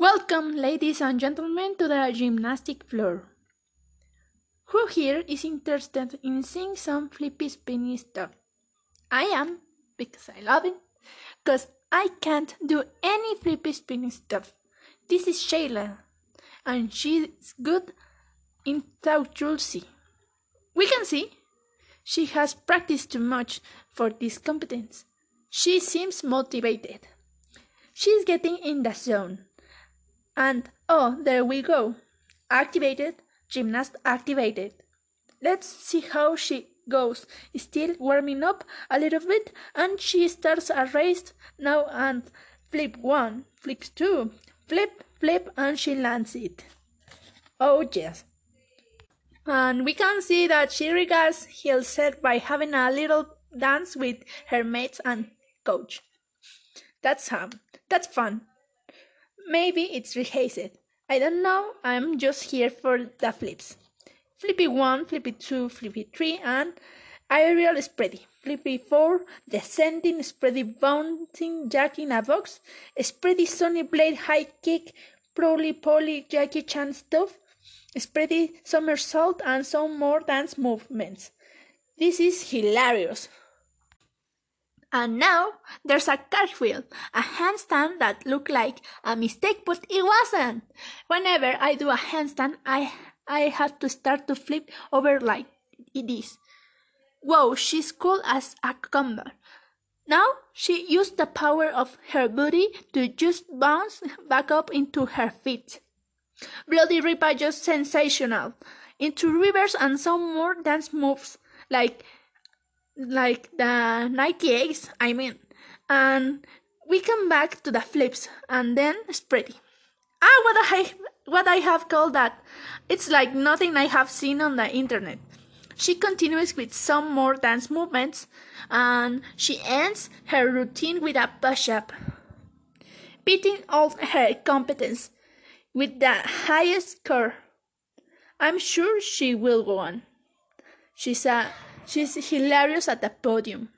Welcome, ladies and gentlemen, to the gymnastic floor. Who here is interested in seeing some flippy spinny stuff? I am, because I love it, because I can't do any flippy spinny stuff. This is Shayla, and she's good in Tautulsi. We can see she has practiced too much for this competence. She seems motivated. She's getting in the zone. And oh, there we go. Activated, gymnast activated. Let's see how she goes. Still warming up a little bit, and she starts a race now and flip one, flip two, flip, flip, and she lands it. Oh, yes. And we can see that she regards herself by having a little dance with her mates and coach. That's um, that's fun. Maybe it's rehearsed. I don't know. I'm just here for the flips. Flippy 1, Flippy 2, Flippy 3, and aerial spready. Flippy 4, descending, spready bouncing, jack in a box, spready sunny blade high kick, proly poly Jackie Chan stuff, spready somersault, and some more dance movements. This is hilarious. And now there's a cartwheel, a handstand that looked like a mistake, but it wasn't. Whenever I do a handstand, I I have to start to flip over like it is. Whoa, she's cool as a cucumber. Now she used the power of her body to just bounce back up into her feet. Bloody Ripa just sensational. Into reverse and some more dance moves like like the 98s, I mean. And we come back to the flips and then spready. Ah, what I what I have called that. It's like nothing I have seen on the internet. She continues with some more dance movements and she ends her routine with a push up, beating all her competence with the highest score. I'm sure she will go on. She's a She's hilarious at the podium.